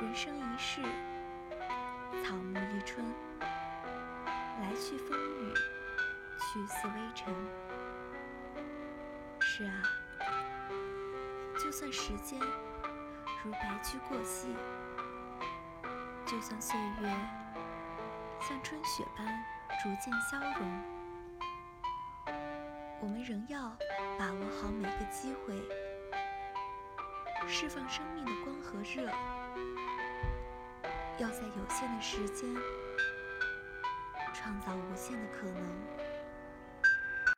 人生一世，草木一春，来去风雨，去似微尘。是啊，就算时间如白驹过隙，就算岁月像春雪般逐渐消融，我们仍要把握好每个机会，释放生命的光和热。要在有限的时间创造无限的可能。